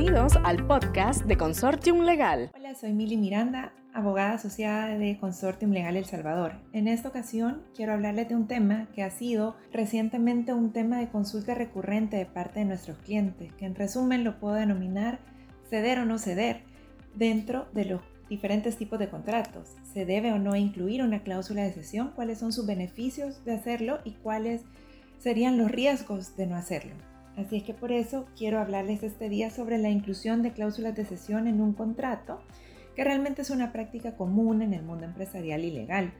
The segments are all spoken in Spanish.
Bienvenidos al podcast de Consortium Legal. Hola, soy Mili Miranda, abogada asociada de Consortium Legal El Salvador. En esta ocasión quiero hablarles de un tema que ha sido recientemente un tema de consulta recurrente de parte de nuestros clientes, que en resumen lo puedo denominar ceder o no ceder dentro de los diferentes tipos de contratos. ¿Se debe o no incluir una cláusula de cesión? ¿Cuáles son sus beneficios de hacerlo y cuáles serían los riesgos de no hacerlo? Así es que por eso quiero hablarles este día sobre la inclusión de cláusulas de cesión en un contrato, que realmente es una práctica común en el mundo empresarial y legal.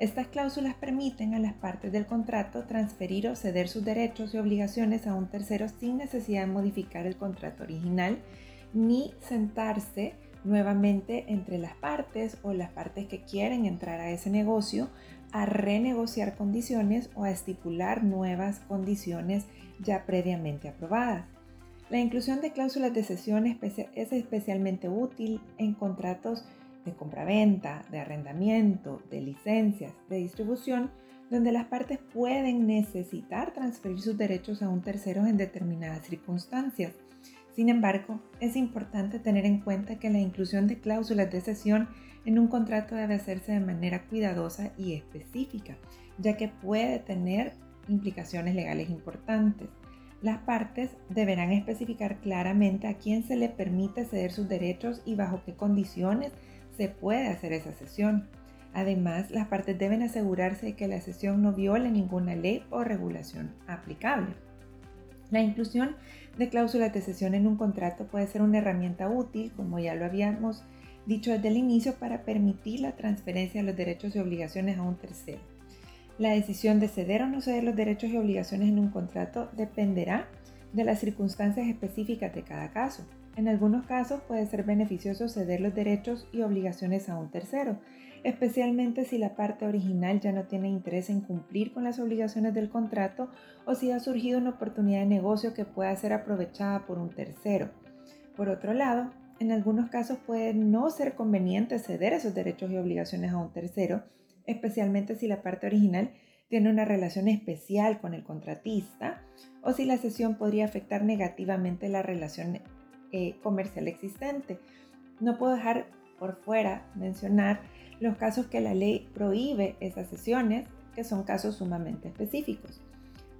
Estas cláusulas permiten a las partes del contrato transferir o ceder sus derechos y obligaciones a un tercero sin necesidad de modificar el contrato original ni sentarse nuevamente entre las partes o las partes que quieren entrar a ese negocio a renegociar condiciones o a estipular nuevas condiciones ya previamente aprobadas. La inclusión de cláusulas de cesión es especialmente útil en contratos de compraventa, de arrendamiento, de licencias, de distribución, donde las partes pueden necesitar transferir sus derechos a un tercero en determinadas circunstancias. Sin embargo, es importante tener en cuenta que la inclusión de cláusulas de cesión en un contrato debe hacerse de manera cuidadosa y específica, ya que puede tener implicaciones legales importantes. Las partes deberán especificar claramente a quién se le permite ceder sus derechos y bajo qué condiciones se puede hacer esa cesión. Además, las partes deben asegurarse de que la cesión no viole ninguna ley o regulación aplicable. La inclusión de cláusulas de cesión en un contrato puede ser una herramienta útil, como ya lo habíamos dicho desde el inicio, para permitir la transferencia de los derechos y obligaciones a un tercero. La decisión de ceder o no ceder los derechos y obligaciones en un contrato dependerá de las circunstancias específicas de cada caso. En algunos casos puede ser beneficioso ceder los derechos y obligaciones a un tercero, especialmente si la parte original ya no tiene interés en cumplir con las obligaciones del contrato o si ha surgido una oportunidad de negocio que pueda ser aprovechada por un tercero. Por otro lado, en algunos casos puede no ser conveniente ceder esos derechos y obligaciones a un tercero, especialmente si la parte original tiene una relación especial con el contratista o si la cesión podría afectar negativamente la relación eh, comercial existente. No puedo dejar por fuera mencionar los casos que la ley prohíbe esas sesiones, que son casos sumamente específicos.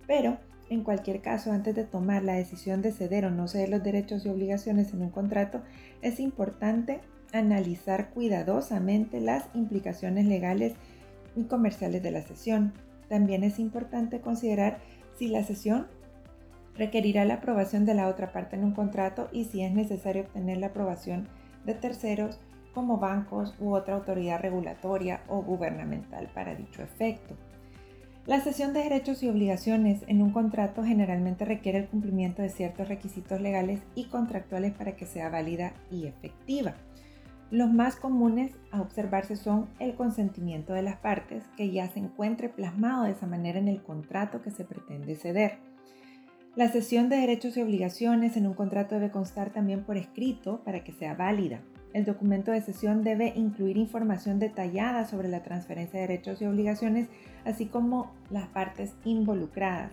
Pero, en cualquier caso, antes de tomar la decisión de ceder o no ceder los derechos y obligaciones en un contrato, es importante analizar cuidadosamente las implicaciones legales y comerciales de la sesión. También es importante considerar si la sesión requerirá la aprobación de la otra parte en un contrato y si es necesario obtener la aprobación de terceros como bancos u otra autoridad regulatoria o gubernamental para dicho efecto. La cesión de derechos y obligaciones en un contrato generalmente requiere el cumplimiento de ciertos requisitos legales y contractuales para que sea válida y efectiva. Los más comunes a observarse son el consentimiento de las partes, que ya se encuentre plasmado de esa manera en el contrato que se pretende ceder la cesión de derechos y obligaciones en un contrato debe constar también por escrito para que sea válida. El documento de cesión debe incluir información detallada sobre la transferencia de derechos y obligaciones, así como las partes involucradas.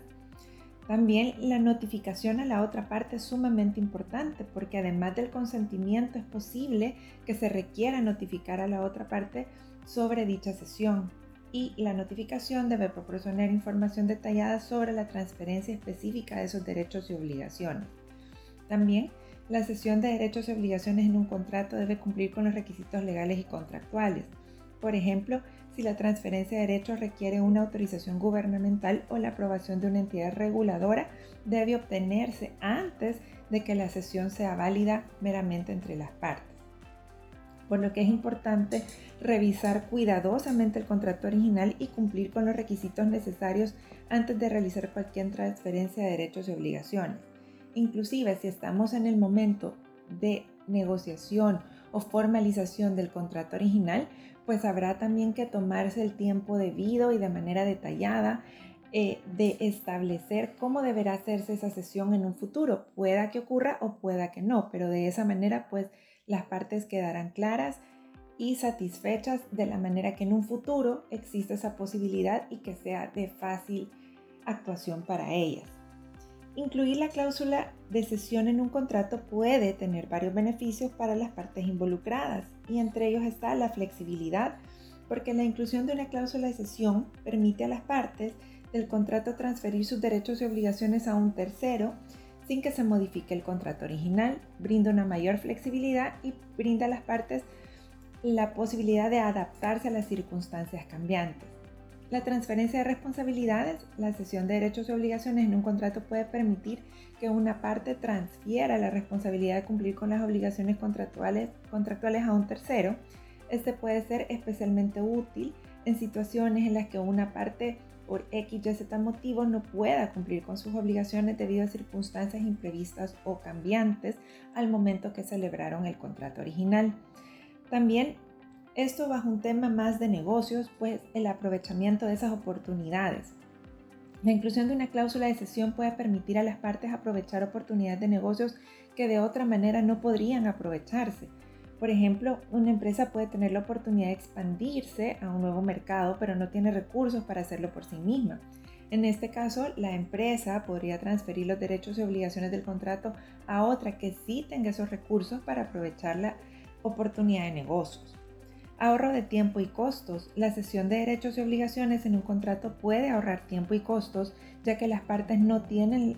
También la notificación a la otra parte es sumamente importante porque además del consentimiento es posible que se requiera notificar a la otra parte sobre dicha sesión y la notificación debe proporcionar información detallada sobre la transferencia específica de esos derechos y obligaciones. También, la cesión de derechos y obligaciones en un contrato debe cumplir con los requisitos legales y contractuales. Por ejemplo, si la transferencia de derechos requiere una autorización gubernamental o la aprobación de una entidad reguladora, debe obtenerse antes de que la cesión sea válida meramente entre las partes por lo que es importante revisar cuidadosamente el contrato original y cumplir con los requisitos necesarios antes de realizar cualquier transferencia de derechos y obligaciones. Inclusive si estamos en el momento de negociación o formalización del contrato original, pues habrá también que tomarse el tiempo debido y de manera detallada eh, de establecer cómo deberá hacerse esa sesión en un futuro. Pueda que ocurra o pueda que no, pero de esa manera pues las partes quedarán claras y satisfechas de la manera que en un futuro existe esa posibilidad y que sea de fácil actuación para ellas. Incluir la cláusula de cesión en un contrato puede tener varios beneficios para las partes involucradas y entre ellos está la flexibilidad, porque la inclusión de una cláusula de cesión permite a las partes del contrato transferir sus derechos y obligaciones a un tercero sin que se modifique el contrato original, brinda una mayor flexibilidad y brinda a las partes la posibilidad de adaptarse a las circunstancias cambiantes. La transferencia de responsabilidades, la cesión de derechos y obligaciones en un contrato puede permitir que una parte transfiera la responsabilidad de cumplir con las obligaciones contractuales, a un tercero. Este puede ser especialmente útil en situaciones en las que una parte por X, Y, Z motivos no pueda cumplir con sus obligaciones debido a circunstancias imprevistas o cambiantes al momento que celebraron el contrato original. También esto bajo un tema más de negocios, pues el aprovechamiento de esas oportunidades. La inclusión de una cláusula de cesión puede permitir a las partes aprovechar oportunidades de negocios que de otra manera no podrían aprovecharse. Por ejemplo, una empresa puede tener la oportunidad de expandirse a un nuevo mercado, pero no tiene recursos para hacerlo por sí misma. En este caso, la empresa podría transferir los derechos y obligaciones del contrato a otra que sí tenga esos recursos para aprovechar la oportunidad de negocios. Ahorro de tiempo y costos. La cesión de derechos y obligaciones en un contrato puede ahorrar tiempo y costos, ya que las partes no tienen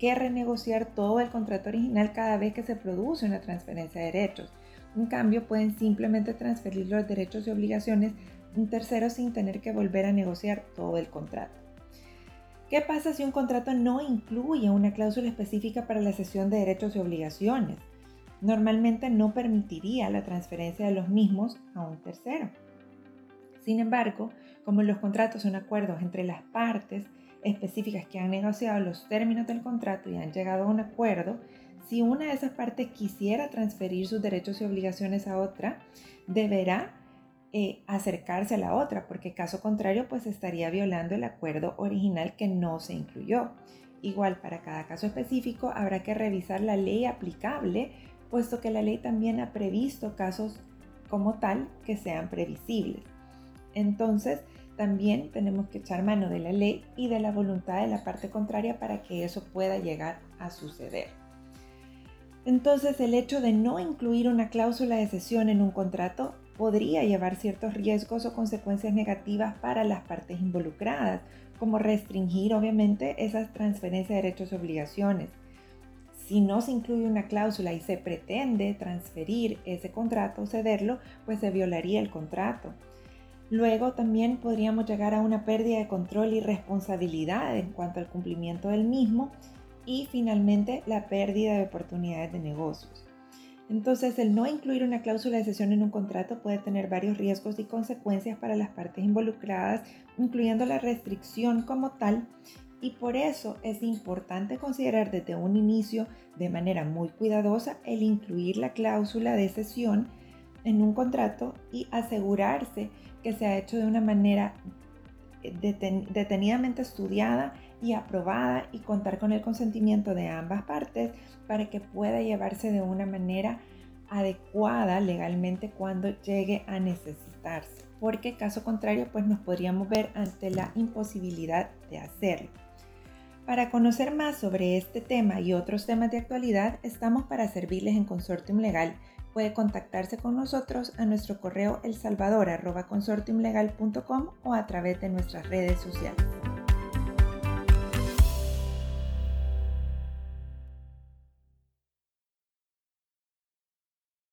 que renegociar todo el contrato original cada vez que se produce una transferencia de derechos. En cambio, pueden simplemente transferir los derechos y obligaciones a un tercero sin tener que volver a negociar todo el contrato. ¿Qué pasa si un contrato no incluye una cláusula específica para la cesión de derechos y obligaciones? Normalmente no permitiría la transferencia de los mismos a un tercero. Sin embargo, como los contratos son acuerdos entre las partes específicas que han negociado los términos del contrato y han llegado a un acuerdo, si una de esas partes quisiera transferir sus derechos y obligaciones a otra, deberá eh, acercarse a la otra, porque caso contrario, pues estaría violando el acuerdo original que no se incluyó. Igual, para cada caso específico habrá que revisar la ley aplicable, puesto que la ley también ha previsto casos como tal que sean previsibles. Entonces, también tenemos que echar mano de la ley y de la voluntad de la parte contraria para que eso pueda llegar a suceder. Entonces el hecho de no incluir una cláusula de cesión en un contrato podría llevar ciertos riesgos o consecuencias negativas para las partes involucradas, como restringir obviamente esas transferencias de derechos y obligaciones. Si no se incluye una cláusula y se pretende transferir ese contrato o cederlo, pues se violaría el contrato. Luego también podríamos llegar a una pérdida de control y responsabilidad en cuanto al cumplimiento del mismo y finalmente la pérdida de oportunidades de negocios. Entonces, el no incluir una cláusula de cesión en un contrato puede tener varios riesgos y consecuencias para las partes involucradas, incluyendo la restricción como tal, y por eso es importante considerar desde un inicio de manera muy cuidadosa el incluir la cláusula de cesión en un contrato y asegurarse que se ha hecho de una manera detenidamente estudiada y aprobada y contar con el consentimiento de ambas partes para que pueda llevarse de una manera adecuada legalmente cuando llegue a necesitarse, porque caso contrario pues nos podríamos ver ante la imposibilidad de hacerlo. Para conocer más sobre este tema y otros temas de actualidad, estamos para servirles en Consortium Legal. Puede contactarse con nosotros a nuestro correo elsalvador.consortiumlegal.com o a través de nuestras redes sociales.